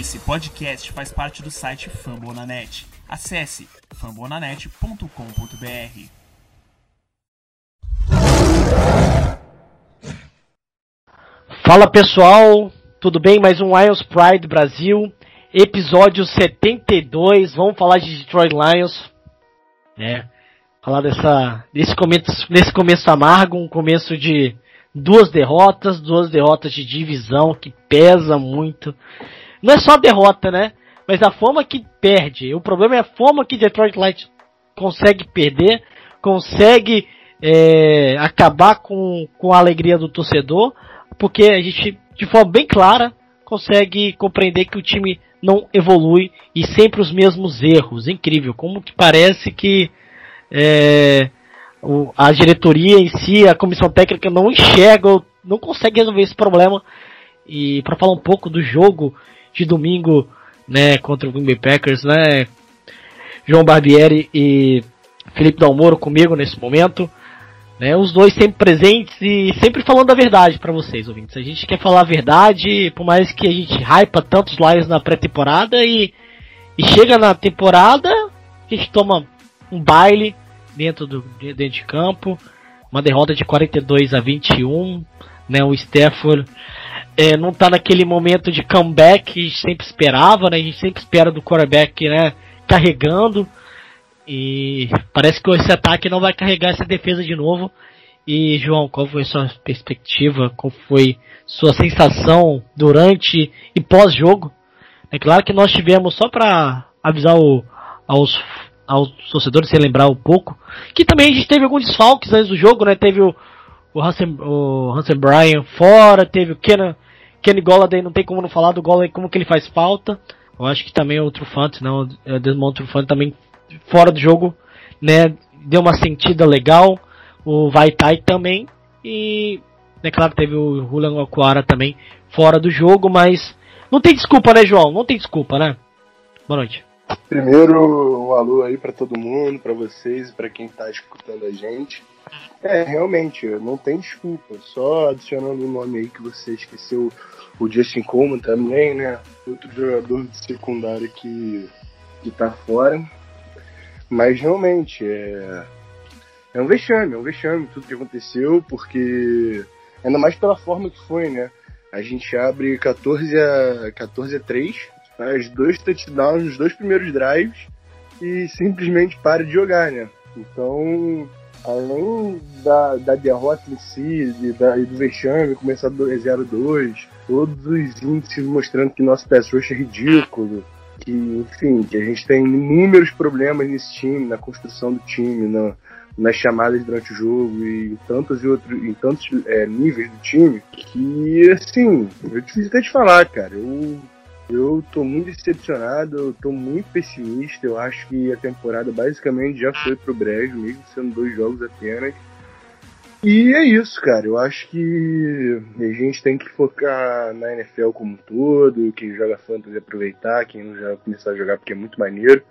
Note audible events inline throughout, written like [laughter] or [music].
Esse podcast faz parte do site Fambonanet. Acesse fambonanet.com.br. Fala pessoal, tudo bem? Mais um Lions Pride Brasil, episódio 72. Vamos falar de Detroit Lions, né? Falar dessa desse começo, nesse começo amargo, um começo de duas derrotas, duas derrotas de divisão que pesa muito. Não é só a derrota, né? Mas a forma que perde. O problema é a forma que Detroit Light consegue perder, consegue é, acabar com, com a alegria do torcedor, porque a gente, de forma bem clara, consegue compreender que o time não evolui e sempre os mesmos erros. Incrível, como que parece que é, o, a diretoria em si, a comissão técnica não enxerga, não consegue resolver esse problema. E para falar um pouco do jogo de domingo, né, contra o Green Bay Packers, né, João Barbieri e Felipe Dalmoro comigo nesse momento, né, os dois sempre presentes e sempre falando a verdade para vocês, ouvintes. A gente quer falar a verdade, por mais que a gente hypa tantos lives na pré-temporada e, e chega na temporada, a gente toma um baile dentro do dentro de campo, uma derrota de 42 a 21, né, o Stafford é, não tá naquele momento de comeback que a gente sempre esperava, né? A gente sempre espera do quarterback, né? Carregando. E parece que esse ataque não vai carregar essa defesa de novo. E João, qual foi sua perspectiva? Qual foi sua sensação durante e pós-jogo? É claro que nós tivemos, só para avisar o, aos, aos torcedores, se lembrar um pouco, que também a gente teve alguns desfalques antes do jogo, né? Teve o, o Hansen, o Hansen Bryan fora, teve o Kenan, Kenny Golladay, não tem como não falar do Golladay, como que ele faz falta. Eu acho que também o Trufante, não, o Desmond Trufante também fora do jogo, né, deu uma sentida legal. O Vaitai também e, é claro, teve o Julian Aquara também fora do jogo, mas não tem desculpa, né, João? Não tem desculpa, né? Boa noite. Primeiro, um alô aí para todo mundo, para vocês e para quem tá escutando a gente. É, realmente, não tem desculpa. Só adicionando um nome aí que você esqueceu, o Justin Coleman também, né? Outro jogador de secundária que, que tá fora. Mas realmente, é, é um vexame, é um vexame tudo que aconteceu, porque ainda mais pela forma que foi, né? A gente abre 14 a, 14 a 3, faz dois touchdowns nos dois primeiros drives e simplesmente para de jogar, né? Então, além da, da derrota em si e, da, e do vexame, começar 0-2, todos os índices mostrando que nosso pass é ridículo, que, enfim, que a gente tem inúmeros problemas nesse time, na construção do time, na, nas chamadas durante o jogo e em tantos e outros, em tantos é, níveis do time, que, assim, é difícil até de falar, cara. Eu eu tô muito decepcionado, eu tô muito pessimista. Eu acho que a temporada basicamente já foi pro brejo, mesmo sendo dois jogos apenas. E é isso, cara. Eu acho que a gente tem que focar na NFL como um todo. Quem joga fantasy aproveitar, quem não já começar a jogar porque é muito maneiro.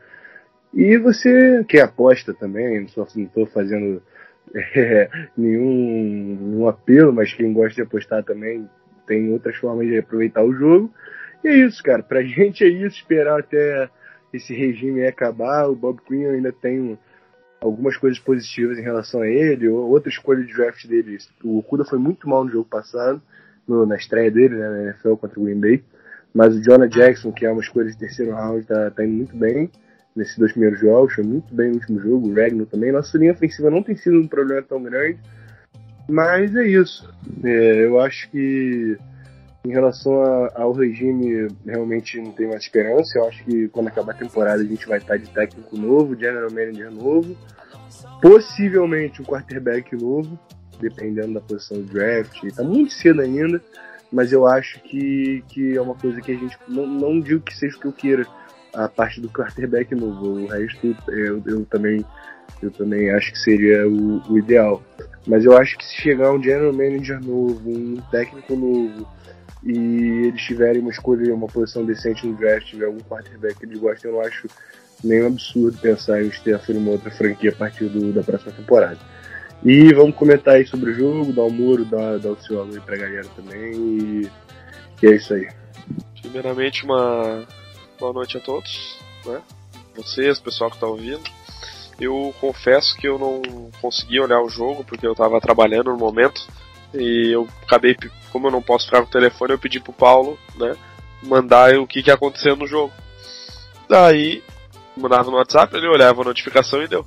E você que aposta também, não, só, não tô fazendo [laughs] é, nenhum, nenhum apelo, mas quem gosta de apostar também tem outras formas de aproveitar o jogo. E é isso, cara. Pra [laughs] gente é isso, esperar até esse regime acabar. O Bob Quinn ainda tem algumas coisas positivas em relação a ele. Outra escolha de draft dele, o Okuda foi muito mal no jogo passado, no, na estreia dele, né, na NFL contra o Green Bay. Mas o Jonah Jackson, que é uma escolha de terceiro round, tá, tá indo muito bem nesses dois primeiros jogos, foi muito bem no último jogo, o Regno também. Nossa linha ofensiva não tem sido um problema tão grande, mas é isso. É, eu acho que em relação a, ao regime, realmente não tem mais esperança. Eu acho que quando acabar a temporada a gente vai estar de técnico novo, general manager novo, possivelmente um quarterback novo, dependendo da posição do draft. Está muito cedo ainda, mas eu acho que, que é uma coisa que a gente não, não digo que seja o que eu queira a parte do quarterback novo. O resto eu, eu também eu também acho que seria o, o ideal. Mas eu acho que se chegar um general manager novo, um técnico novo, e eles tiverem uma escolha, uma posição decente no draft, tiver algum quarterback que eles gostem, eu não acho nenhum absurdo pensar em Stefan uma outra franquia a partir do, da próxima temporada. E vamos comentar aí sobre o jogo, dar um muro, dar, dar o seu alô aí pra galera também. E, e é isso aí. primeiramente uma boa noite a todos, né? Vocês, pessoal que está ouvindo. Eu confesso que eu não consegui olhar o jogo porque eu estava trabalhando no momento e eu acabei, como eu não posso ficar com o telefone, eu pedi pro Paulo, né, mandar o que que aconteceu no jogo. Daí mandava no WhatsApp, ele olhava a notificação e deu.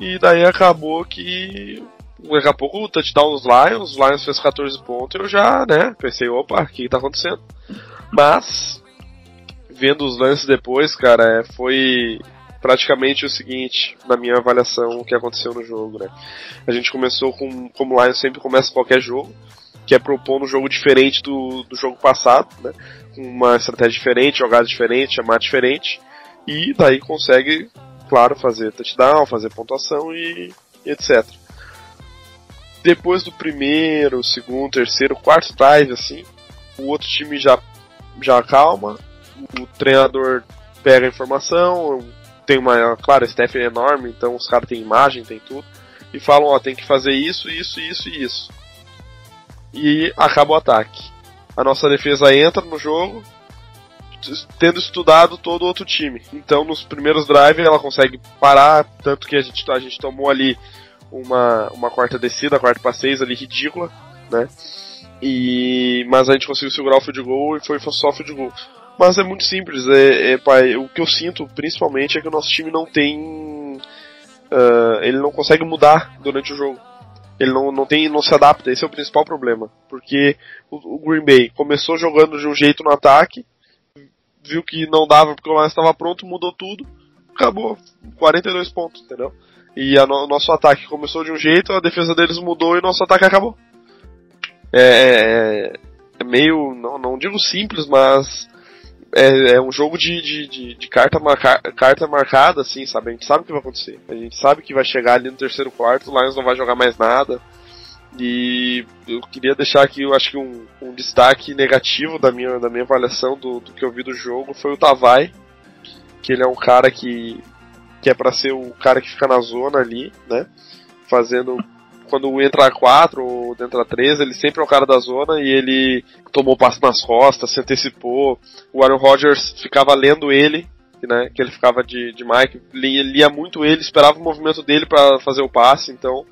E daí acabou que daqui a pouco o touchdown dos Lions, os Lions fez 14 pontos eu já, né, pensei, opa, o que, que tá acontecendo? Mas, vendo os lances depois, cara, é, foi praticamente o seguinte, na minha avaliação, o que aconteceu no jogo, né. A gente começou com, como o Lions sempre começa qualquer jogo, que é propor um jogo diferente do, do jogo passado, né, com uma estratégia diferente, jogada diferente, chamar diferente, e daí consegue, claro, fazer touchdown, fazer pontuação e, e etc depois do primeiro, segundo, terceiro, quarto drive, assim, o outro time já, já acalma, o treinador pega a informação, tem uma, claro, a staff é enorme, então os caras têm imagem, tem tudo, e falam, ó, tem que fazer isso, isso, isso e isso. E acaba o ataque. A nossa defesa entra no jogo, tendo estudado todo o outro time. Então, nos primeiros drives, ela consegue parar, tanto que a gente, a gente tomou ali uma, uma quarta descida, quarta para seis ali ridícula, né? E, mas a gente conseguiu segurar o field goal e foi só field goal. Mas é muito simples, é, é, pai, o que eu sinto principalmente é que o nosso time não tem. Uh, ele não consegue mudar durante o jogo. Ele não, não, tem, não se adapta, esse é o principal problema. Porque o, o Green Bay começou jogando de um jeito no ataque, viu que não dava porque o Lions estava pronto, mudou tudo, acabou. 42 pontos, entendeu? E o no, nosso ataque começou de um jeito, a defesa deles mudou e nosso ataque acabou. É, é, é meio, não, não digo simples, mas é, é um jogo de, de, de, de, carta, marca, carta marcada, assim, sabe? A gente sabe o que vai acontecer. A gente sabe que vai chegar ali no terceiro quarto, o Lions não vai jogar mais nada. E eu queria deixar aqui, eu acho que um, um destaque negativo da minha, da minha avaliação do, do que eu vi do jogo foi o Tavai, que ele é um cara que que é para ser o cara que fica na zona ali, né? Fazendo quando entra 4 ou entra 3, ele sempre é o cara da zona e ele tomou passo nas costas, se antecipou. O Aaron Rodgers ficava lendo ele, né? Que ele ficava de, de Mike, lia, lia muito ele, esperava o movimento dele para fazer o passe, então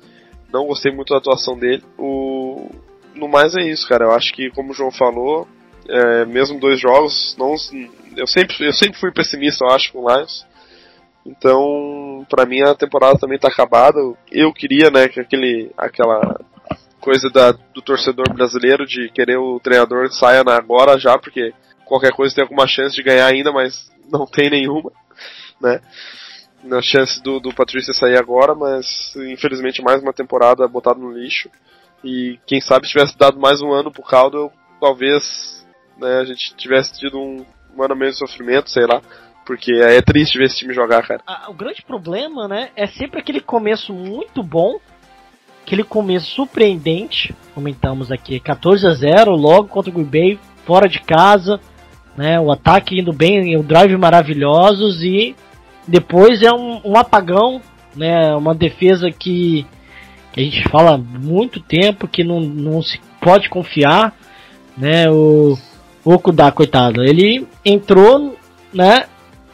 não gostei muito da atuação dele. O, no mais é isso, cara. Eu acho que, como o João falou, é, mesmo dois jogos, não, eu, sempre, eu sempre fui pessimista, eu acho, com o Lions. Então, para mim a temporada também tá acabada. Eu queria, né, que aquele aquela coisa da, do torcedor brasileiro de querer o treinador saia agora já, porque qualquer coisa tem alguma chance de ganhar ainda, mas [laughs] não tem nenhuma, né? Na chance do, do Patrícia sair agora, mas infelizmente mais uma temporada botada no lixo. E quem sabe se tivesse dado mais um ano pro Caldo, talvez né, a gente tivesse tido um, um ano menos de sofrimento, sei lá. Porque é triste ver esse time jogar, cara. o grande problema, né, é sempre aquele começo muito bom, aquele começo surpreendente, comentamos aqui, 14 a 0 logo contra o Green Bay, fora de casa, né, o ataque indo bem, o drive maravilhosos e depois é um, um apagão, né, uma defesa que, que a gente fala muito tempo que não, não se pode confiar, né, o Okudá, coitado, ele entrou, né,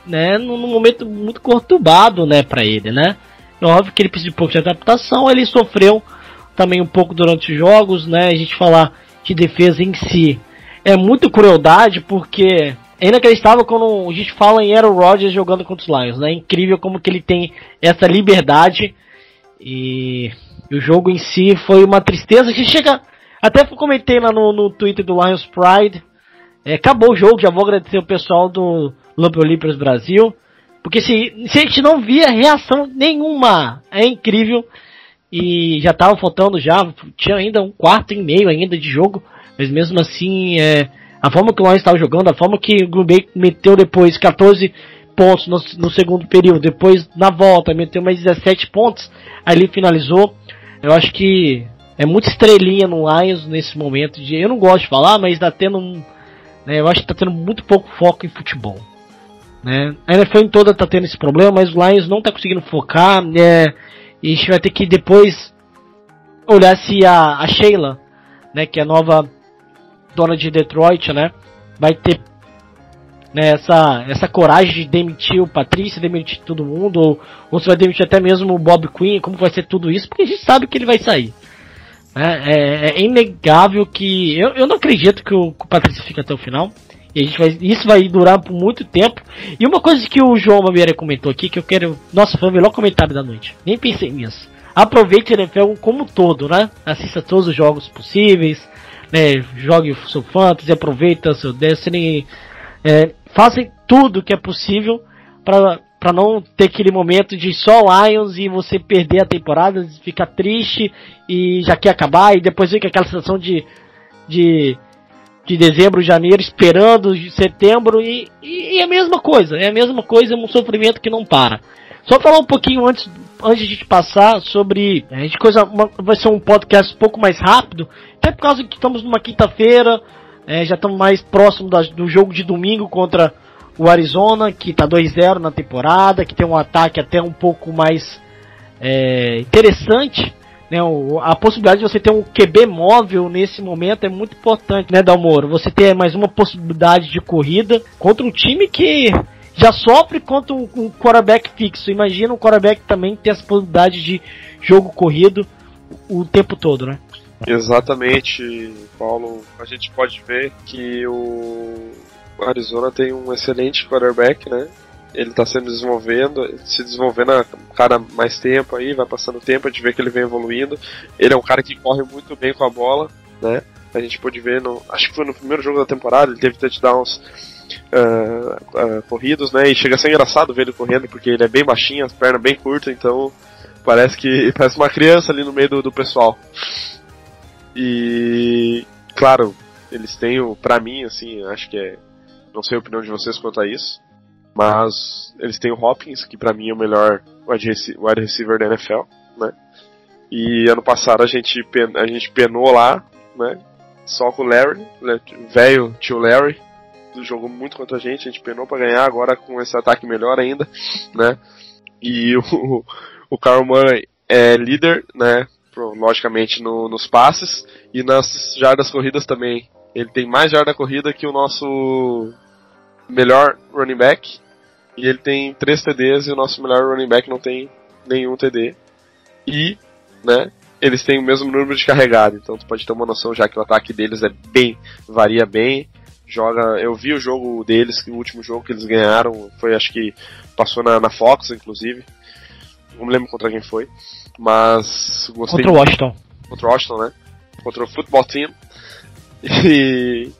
né, num, momento muito conturbado, né, para ele, né? É óbvio que ele precisa de um pouco de adaptação, ele sofreu também um pouco durante os jogos, né? A gente falar de defesa em si é muito crueldade, porque é inacreditável quando a gente fala em Aaron Rodgers jogando contra os Lions, né? É incrível como que ele tem essa liberdade e o jogo em si foi uma tristeza. Gente chega, até comentei lá no, no Twitter do Lions Pride, é, acabou o jogo, já vou agradecer o pessoal do Lobo Olímpicos Brasil. Porque se, se a gente não via reação nenhuma, é incrível. E já tava faltando já, tinha ainda um quarto e meio ainda de jogo. Mas mesmo assim, é, a forma que o Lions estava jogando, a forma que o Green Bay meteu depois 14 pontos no, no, segundo período, depois na volta meteu mais 17 pontos, ali finalizou. Eu acho que é muita estrelinha no Lions nesse momento. De, eu não gosto de falar, mas está tendo um, né, eu acho que está tendo muito pouco foco em futebol. Né? A NFL toda tá tendo esse problema, mas o Lions não tá conseguindo focar. Né? E a gente vai ter que depois olhar se a, a Sheila, né, que é a nova dona de Detroit, né, vai ter né, essa, essa coragem de demitir o Patrício, demitir todo mundo, ou, ou se vai demitir até mesmo o Bob Quinn, como vai ser tudo isso, porque a gente sabe que ele vai sair. Né? É, é, inegável que. Eu, eu não acredito que o, que o fique até o final. E a gente vai, isso vai durar por muito tempo. E uma coisa que o João Mameira comentou aqui, que eu quero. Nossa, foi o melhor comentário da noite. Nem pensei nisso. Aproveite a NFL como um todo, né? Assista todos os jogos possíveis. Né? Jogue seu fantasy, aproveita seu Destiny. É, façam tudo que é possível para para não ter aquele momento de só Lions e você perder a temporada, ficar triste e já quer acabar e depois fica aquela sensação de de de dezembro, janeiro, esperando setembro e, e, é a mesma coisa, é a mesma coisa, é um sofrimento que não para. Só falar um pouquinho antes, antes de gente passar sobre. A gente coisa, uma, vai ser um podcast um pouco mais rápido, até por causa que estamos numa quinta-feira, é, já estamos mais próximo da, do jogo de domingo contra o Arizona, que está 2-0 na temporada, que tem um ataque até um pouco mais é, interessante. Né, a possibilidade de você ter um QB móvel nesse momento é muito importante, né, Dalmoro? Você ter mais uma possibilidade de corrida contra um time que já sofre contra um, um quarterback fixo. Imagina um quarterback também ter essa possibilidade de jogo corrido o tempo todo, né? Exatamente, Paulo. A gente pode ver que o Arizona tem um excelente quarterback, né? Ele está se desenvolvendo, se desenvolvendo a cada mais tempo aí, vai passando tempo, a gente vê que ele vem evoluindo. Ele é um cara que corre muito bem com a bola, né? A gente pôde ver, no, acho que foi no primeiro jogo da temporada, ele teve touchdowns uh, uh, corridos, né? E chega a ser engraçado ver ele correndo, porque ele é bem baixinho, as pernas bem curtas, então parece que [laughs] parece uma criança ali no meio do, do pessoal. E claro, eles têm o, pra mim, assim, acho que é. Não sei a opinião de vocês quanto a isso. Mas eles têm o Hopkins, que para mim é o melhor wide receiver da NFL, né? E ano passado a gente, pen, a gente penou lá, né? Só com o Larry, né? velho tio Larry, jogou muito contra a gente, a gente penou para ganhar, agora com esse ataque melhor ainda, né? E o, o Carl Murray é líder, né? Logicamente no, nos passes e nas jardas corridas também. Ele tem mais jarda corrida que o nosso melhor running back e ele tem 3 TDs e o nosso melhor running back não tem nenhum TD. E, né, eles têm o mesmo número de carregado, então tu pode ter uma noção já que o ataque deles é bem, varia bem. Joga, eu vi o jogo deles, o último jogo que eles ganharam, foi acho que passou na, na Fox, inclusive. Não me lembro contra quem foi, mas gostei. Contra o Washington. Contra o Washington, né? Contra o Football Team. [laughs] E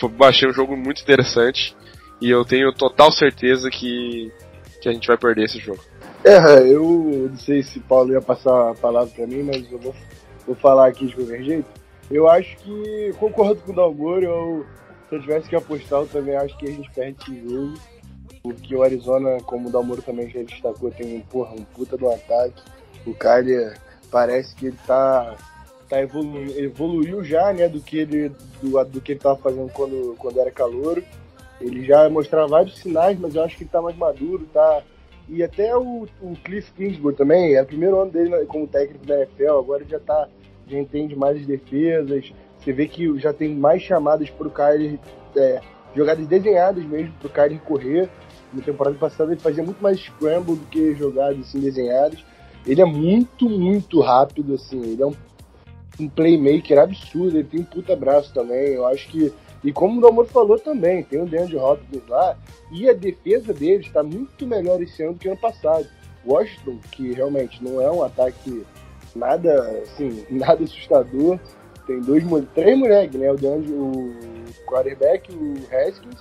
foi, achei um jogo muito interessante. E eu tenho total certeza que, que a gente vai perder esse jogo. É, eu não sei se Paulo ia passar a palavra para mim, mas eu vou, vou falar aqui de qualquer jeito. Eu acho que, concordo com o Dalmor, eu, se eu tivesse que apostar, eu também acho que a gente perde esse jogo. Porque o Arizona, como o Dalmoro também já destacou, tem um, porra, um puta do ataque. O Kyler parece que ele tá, tá evolu evoluiu já, né, do que ele do, do que ele tava fazendo quando, quando era calouro. Ele já mostrava vários sinais, mas eu acho que ele tá mais maduro, tá. E até o, o Cliff Kingsbury também, é o primeiro ano dele como técnico da NFL, agora já tá. Já entende mais as defesas. Você vê que já tem mais chamadas pro Kyler, é, jogadas desenhadas mesmo pro Kyler correr. Na temporada passada ele fazia muito mais scramble do que jogadas assim desenhadas. Ele é muito, muito rápido, assim. Ele é um, um playmaker absurdo. Ele tem um puta braço também. Eu acho que e como o Dalmor falou também, tem o DeAndre Hopkins lá, e a defesa deles está muito melhor esse ano do que ano passado. Washington, que realmente não é um ataque nada, assim, [laughs] nada assustador, tem dois, três moleques, né? O DeAndre, o quarterback, o Haskins,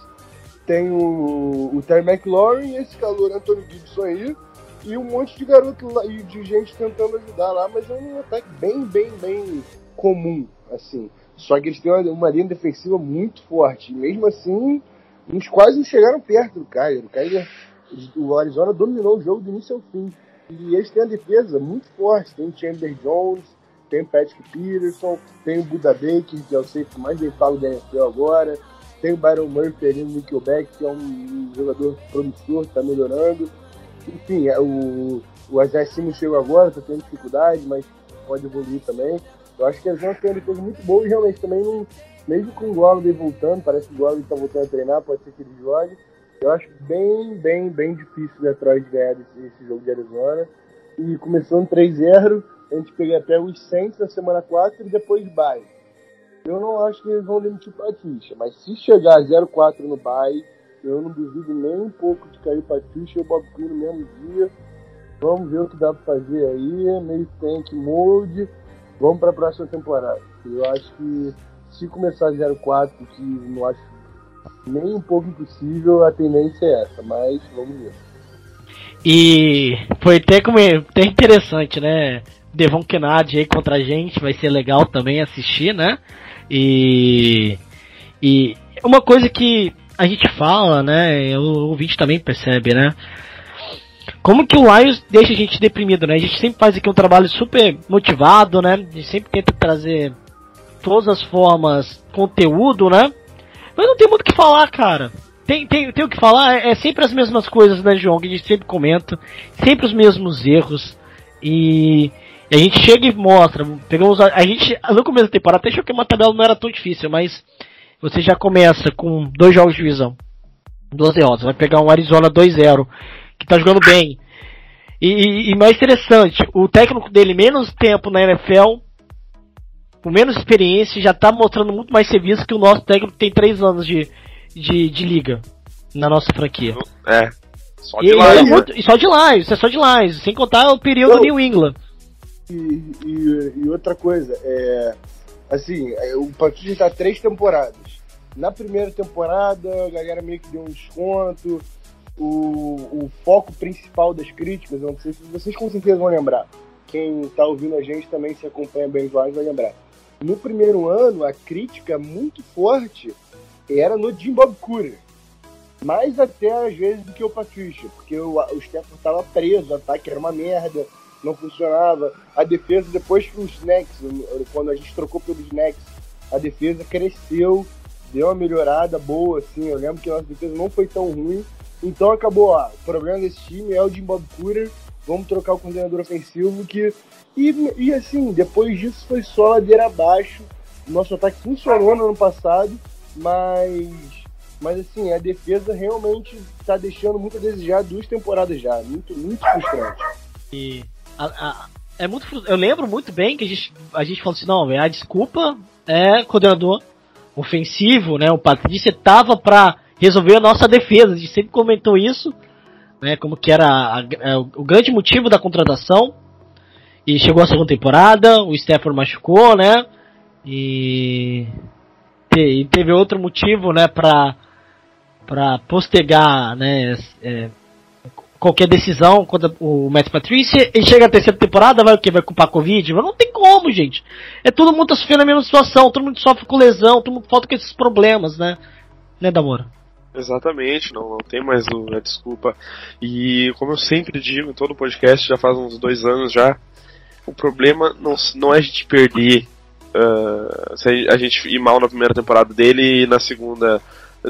tem o, o Terry McLaurin, esse calor Antônio Gibson aí, e um monte de garoto lá, e de gente tentando ajudar lá, mas é um ataque bem, bem, bem comum, assim. Só que eles têm uma, uma linha defensiva muito forte. Mesmo assim, uns quase não chegaram perto do Kyler. O Kyler, o Arizona dominou o jogo do início ao fim. E eles têm a defesa muito forte. Tem o Chandler Jones, tem o Patrick Peterson, tem o Buda Baker, que é o safety mais pago da NFL agora. Tem o Byron Murphy ali no Nickelback, que é um jogador promissor, está melhorando. Enfim, é, o, o Isaiah Simmons chegou agora, está tendo dificuldade, mas pode evoluir também. Eu acho que a Jones tem uma defesa muito boa e realmente também não, mesmo com o Gordon voltando, parece que o Gordon está voltando a treinar, pode ser que ele jogue. Eu acho bem, bem, bem difícil o Detroit ganhar esse, jogo de Arizona. E começando 3-0, a gente pega até os Saints na semana 4 e depois bye. Eu não acho que eles vão demitir o Patrícia, mas se chegar 0-4 no bye, eu não duvido nem um pouco de cair o Patrícia e o Bob Quinn no mesmo dia. Vamos ver o que dá pra fazer aí, meio tank mode. Vamos pra próxima temporada. Eu acho que se começar 0-4, que não acho nem um pouco impossível, a tendência é essa, mas vamos ver. E foi até, como, até interessante, né? Devon Kennedy aí contra a gente, vai ser legal também assistir, né? E, e uma coisa que a gente fala, né? O ouvinte também percebe, né? Como que o Lions deixa a gente deprimido, né? A gente sempre faz aqui um trabalho super motivado, né? A gente sempre tenta trazer todas as formas conteúdo, né? Mas não tem muito o que falar, cara. Tem, tem, tem o que falar, é, é sempre as mesmas coisas, né, João? Que a gente sempre comenta, sempre os mesmos erros. E, e a gente chega e mostra. Pegamos a, a, gente, no começo da temporada, até achou que uma tabela não era tão difícil, mas você já começa com dois jogos de divisão, duas derrotas. Vai pegar um Arizona 2-0, que tá jogando bem. E, e, e mais interessante, o técnico dele, menos tempo na NFL, com menos experiência, já tá mostrando muito mais serviço que o nosso técnico que tem três anos de, de, de liga na nossa franquia. É. Só de lá. É muito, e só de lá, isso é só de lá, sem contar o período New England. E, e, e, outra coisa, é. Assim, é, o Patrício tá três temporadas. Na primeira temporada, a galera meio que deu um desconto. O, o foco principal das críticas, não sei se vocês com certeza vão lembrar. Quem tá ouvindo a gente também se acompanha bem os vai lembrar. No primeiro ano, a crítica muito forte era no Jim Bob Cooter. Mais até às vezes do que o Patrícia, porque o, o Stafford estava preso, o ataque era uma merda, não funcionava. A defesa, depois que os Snacks, quando a gente trocou pelos Snacks, a defesa cresceu, deu uma melhorada boa, assim. Eu lembro que a nossa defesa não foi tão ruim. Então acabou, ó, o problema desse time é o Jim Bob Cooter, vamos trocar o coordenador ofensivo que. E, e assim, depois disso foi só ladeira abaixo. Nosso ataque funcionou no ano passado, mas. Mas assim, a defesa realmente está deixando muito a desejar duas temporadas já. Muito, muito frustrante. E a, a, é muito Eu lembro muito bem que a gente, a gente falou assim, não, a desculpa é coordenador ofensivo, né? O Patrícia tava para resolver a nossa defesa. A gente sempre comentou isso, né? Como que era a, a, o grande motivo da contratação. E chegou a segunda temporada, o Stafford machucou, né? E, e teve outro motivo, né? Para para postergar, né? É, qualquer decisão contra o Matt Patrícia e chega a terceira temporada, vai o que? Vai culpar a Covid? Mas não tem como, gente. É todo mundo tá sofrendo a mesma situação, todo mundo sofre com lesão, todo mundo falta com esses problemas, né? Né, Damora? Exatamente, não, não tem mais a desculpa. E como eu sempre digo em todo podcast, já faz uns dois anos já, o problema não, não é a gente perder, uh, se a gente ir mal na primeira temporada dele e na segunda,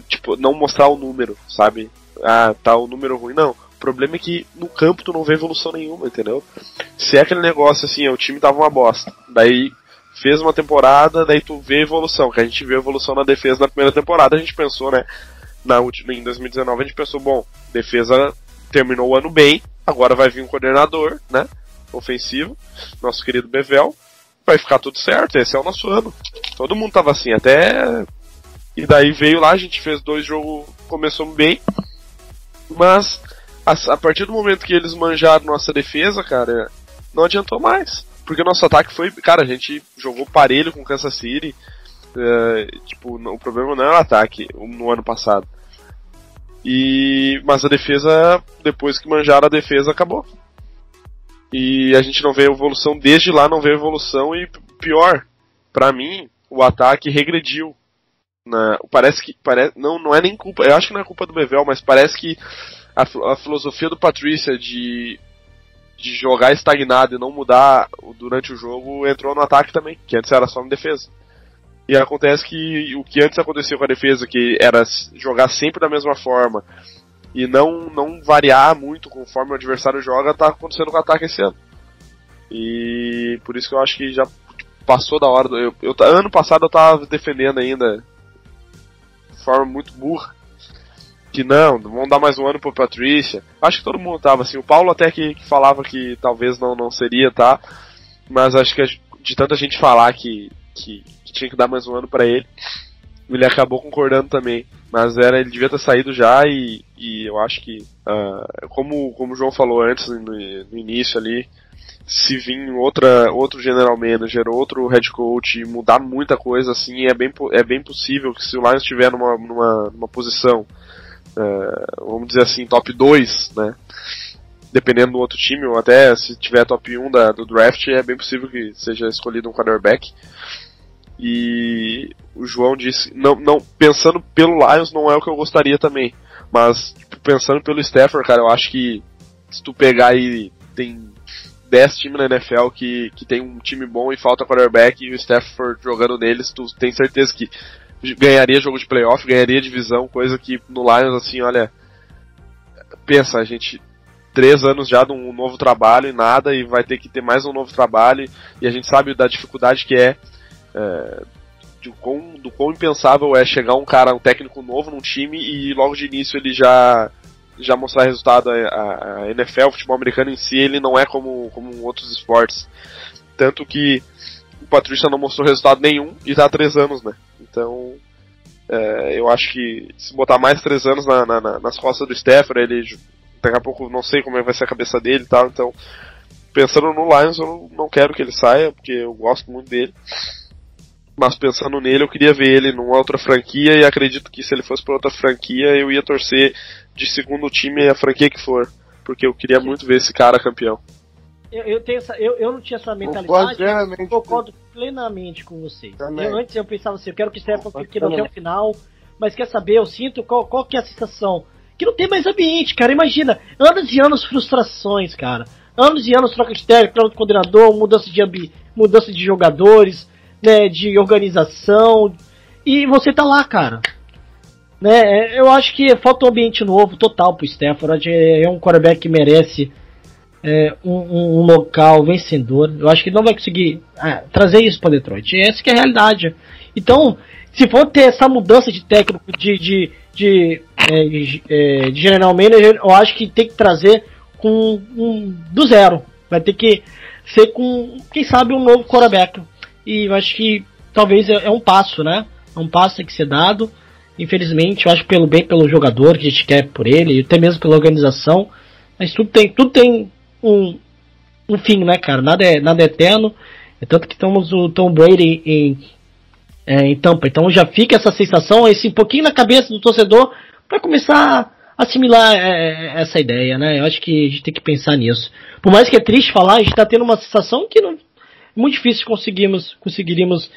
tipo, não mostrar o número, sabe? Ah, tá o número ruim. Não, problema é que no campo tu não vê evolução nenhuma, entendeu? Se é aquele negócio assim, o time tava uma bosta, daí fez uma temporada, daí tu vê evolução, que a gente viu evolução na defesa na primeira temporada, a gente pensou, né? Na em 2019 a gente pensou, bom, defesa terminou o ano bem, agora vai vir um coordenador, né? Ofensivo, nosso querido Bevel, vai ficar tudo certo, esse é o nosso ano. Todo mundo tava assim, até. E daí veio lá, a gente fez dois jogos, começou bem, mas a, a, partir do momento que eles manjaram nossa defesa, cara, não adiantou mais. Porque nosso ataque foi. Cara, a gente jogou parelho com Kansas City. É, tipo, o problema não é o ataque no ano passado. E, mas a defesa, depois que manjaram a defesa, acabou. E a gente não vê evolução desde lá, não vê evolução e pior, para mim, o ataque regrediu. Na, parece que parece, não, não é nem culpa, eu acho que não é culpa do Bevel, mas parece que a, a filosofia do Patrícia de, de jogar estagnado e não mudar durante o jogo entrou no ataque também, que antes era só na defesa. E acontece que o que antes acontecia com a defesa, que era jogar sempre da mesma forma e não, não variar muito conforme o adversário joga, tá acontecendo com o ataque esse ano. E por isso que eu acho que já passou da hora. Eu, eu, ano passado eu tava defendendo ainda de forma muito burra. Que não, vamos dar mais um ano pro Patrícia. Acho que todo mundo tava assim. O Paulo até que, que falava que talvez não, não seria, tá? Mas acho que de tanta gente falar que, que, que tinha que dar mais um ano para ele, ele acabou concordando também. Mas era, ele devia ter saído já e, e eu acho que, uh, como, como o João falou antes no, no início ali, se vir outra, outro general manager, outro head coach mudar muita coisa assim, é bem, é bem possível que se o Lions estiver numa, numa, numa posição, uh, vamos dizer assim, top 2, né? Dependendo do outro time, ou até se tiver top 1 da, do draft, é bem possível que seja escolhido um quarterback. E o João disse, não, não, pensando pelo Lions não é o que eu gostaria também, mas tipo, pensando pelo Stafford, cara, eu acho que se tu pegar aí tem 10 times na NFL que, que tem um time bom e falta quarterback e o Stafford jogando neles, tu tem certeza que ganharia jogo de playoff, ganharia divisão, coisa que no Lions, assim, olha, pensa, a gente três anos já de um novo trabalho e nada, e vai ter que ter mais um novo trabalho, e a gente sabe da dificuldade que é, é do, quão, do quão impensável é chegar um cara, um técnico novo num time e logo de início ele já já mostrar resultado. A, a, NFL, o futebol americano em si, ele não é como, como outros esportes. Tanto que o Patrícia não mostrou resultado nenhum e tá há três anos, né? Então, é, eu acho que se botar mais três anos na, na, nas costas do Stafford, ele daqui a pouco não sei como é vai ser a cabeça dele e tal, então pensando no Lions eu não quero que ele saia, porque eu gosto muito dele. Mas pensando nele, eu queria ver ele numa outra franquia e acredito que se ele fosse para outra franquia, eu ia torcer de segundo time a franquia que for. Porque eu queria muito ver esse cara campeão. Eu, eu, tenho essa, eu, eu não tinha essa mentalidade. Eu concordo plenamente com vocês. Eu, antes eu pensava assim, eu quero que o Stefan fique até o final. Mas quer saber, eu sinto qual, qual que é a sensação. Que não tem mais ambiente, cara. Imagina, anos e anos frustrações, cara. Anos e anos troca de técnico, troca de coordenador, mudança de, ambi, mudança de jogadores, né, de organização. E você tá lá, cara. Né, eu acho que falta um ambiente novo total pro Stafford. É um quarterback que merece é, um, um, local vencedor. Eu acho que não vai conseguir ah, trazer isso para Detroit. Essa que é a realidade. Então, se for ter essa mudança de técnico, de, de, de, é, de general manager, eu acho que tem que trazer com um, do zero. Vai ter que ser com, quem sabe, um novo quarterback. E eu acho que talvez é, é um passo, né? É um passo que tem que ser dado. Infelizmente, eu acho pelo bem pelo jogador que a gente quer por ele, até mesmo pela organização. Mas tudo tem, tudo tem um, um fim, né, cara? Nada é, nada é eterno. É tanto que estamos o Tom Brady em, é, em Tampa. Então já fica essa sensação, esse pouquinho na cabeça do torcedor para começar a assimilar é, essa ideia, né? Eu acho que a gente tem que pensar nisso. Por mais que é triste falar, a gente está tendo uma sensação que não, é muito difícil conseguimos, conseguiríamos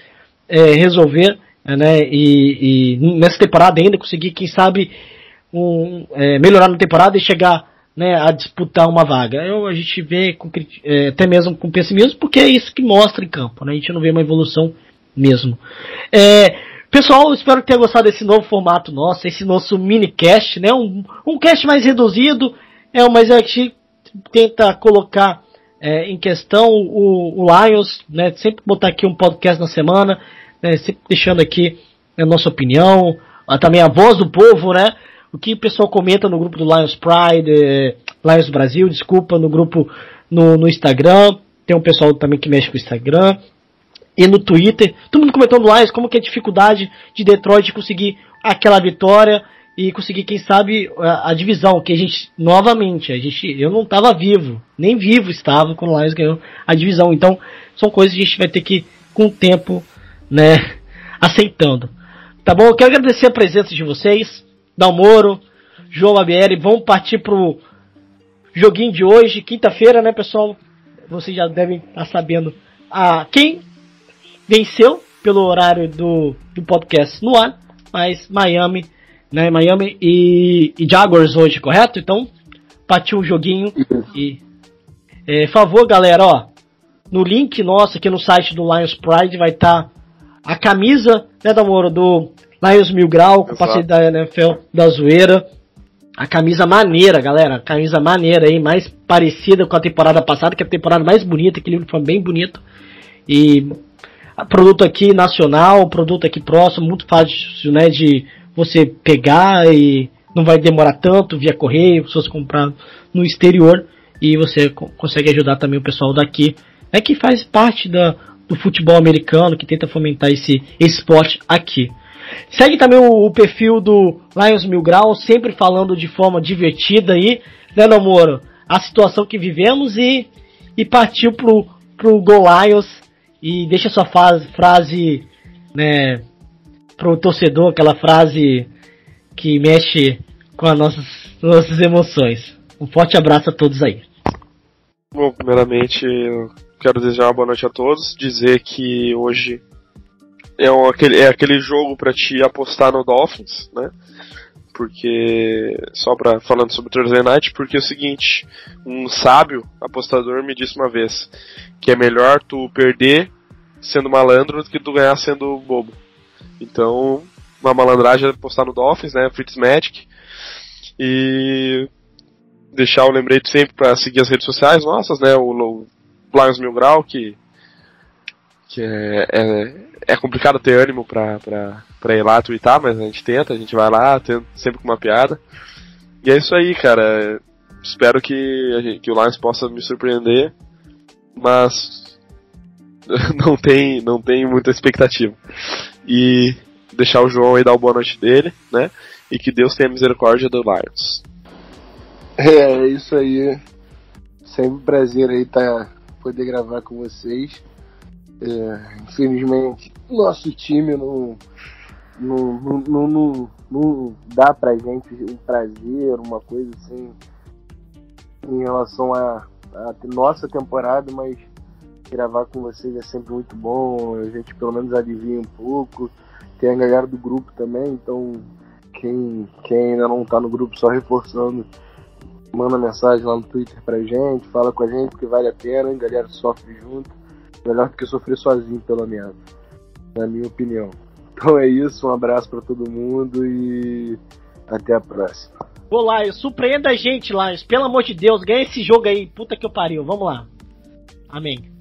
é, resolver né? E, e, nessa temporada ainda conseguir, quem sabe, um, é, melhorar na temporada e chegar né, a disputar uma vaga. Eu, a gente vê com, é, até mesmo com pessimismo, porque é isso que mostra em campo. Né? A gente não vê uma evolução mesmo. É, pessoal, espero que tenha gostado desse novo formato nosso, esse nosso mini cast, né? Um, um cast mais reduzido, é, mas a gente tenta colocar é, em questão o, o Lions, né? Sempre botar aqui um podcast na semana né, sempre deixando aqui a nossa opinião, também a voz do povo, né? O que o pessoal comenta no grupo do Lions Pride, eh, Lions Brasil, desculpa, no grupo no, no Instagram. Tem um pessoal também que mexe com o Instagram. E no Twitter, todo mundo comentando Lions, como que é a dificuldade de Detroit conseguir aquela vitória e conseguir, quem sabe, a, a, divisão, que a gente, novamente, a gente, eu não estava vivo, nem vivo estava quando o Lions ganhou a divisão. Então, são coisas que a gente vai ter que, com o tempo, né, [laughs] aceitando. Tá bom? Eu quero agradecer a presença de vocês, Dalmoro, João Labieri. Vamos partir pro joguinho de hoje, quinta-feira, né, pessoal? Vocês já devem estar sabendo a quem venceu pelo horário do, do podcast no ar, mas Miami, né, Miami e, e Jaguars hoje, correto? Então, partiu o joguinho e é, favor, galera, ó, no link nosso aqui no site do Lions Pride vai estar tá a camisa, né, Damoro, do Lions Mil Grau, com parceiro da NFL da zoeira. A camisa maneira, galera. A camisa maneira aí, mais parecida com a temporada passada, que é a temporada mais bonita, aquele uniforme bem bonito. E produto aqui nacional, produto aqui próximo, muito fácil, né, de você pegar e não vai demorar tanto via correio, se você comprar no exterior e você consegue ajudar também o pessoal daqui, é que faz parte da, do futebol americano, que tenta fomentar esse, esporte aqui. Segue também o, o, perfil do Lions Mil Grau, sempre falando de forma divertida aí, né, Namoro? A situação que vivemos e, e partiu pro, pro Go Lions e deixa sua frase, né, pro torcedor, aquela frase que mexe com as nossas, nossas emoções. Um forte abraço a todos aí. Bom, primeiramente, eu quero desejar boa noite a todos, dizer que hoje é, um, aquele, é aquele jogo para te apostar no Dolphins, né? Porque, só pra, falando sobre o Thursday Night, porque é o seguinte, um sábio apostador me disse uma vez que é melhor tu perder sendo malandro do que tu ganhar sendo bobo. Então, uma malandragem é apostar no Dolphins, né? Fitzmagic. E deixar o lembrete sempre para seguir as redes sociais nossas, né? O, Lions Mil Grau, que, que é, é, é complicado ter ânimo pra, ir lá twittar, mas a gente tenta, a gente vai lá, tenta, sempre com uma piada. E é isso aí, cara. Espero que, gente, que o Lions possa me surpreender, mas [laughs] não tem, não tem muita expectativa. E deixar o João aí dar uma boa noite dele, né? E que Deus tenha misericórdia do Lions. É, é isso aí. Sempre um prazer aí tá, poder gravar com vocês. É, infelizmente, nosso time não, não, não, não, não, dá pra gente um prazer, uma coisa assim, em relação à nossa temporada, mas gravar com vocês é sempre muito bom. A gente pelo menos alivia um pouco. Tem a galera do grupo também, então quem, quem ainda não tá no grupo, só reforçando manda mensagem lá no Twitter pra gente, fala com a gente, porque vale a pena, a galera sofre junto. Melhor do que sofrer sozinho, pelo menos. Na minha opinião. Então é isso, um abraço para todo mundo e até a próxima. Ô Lions, surpreenda a gente, Lions. Pelo amor de Deus, ganha esse jogo aí. Puta que eu pariu. Vamos lá. Amém.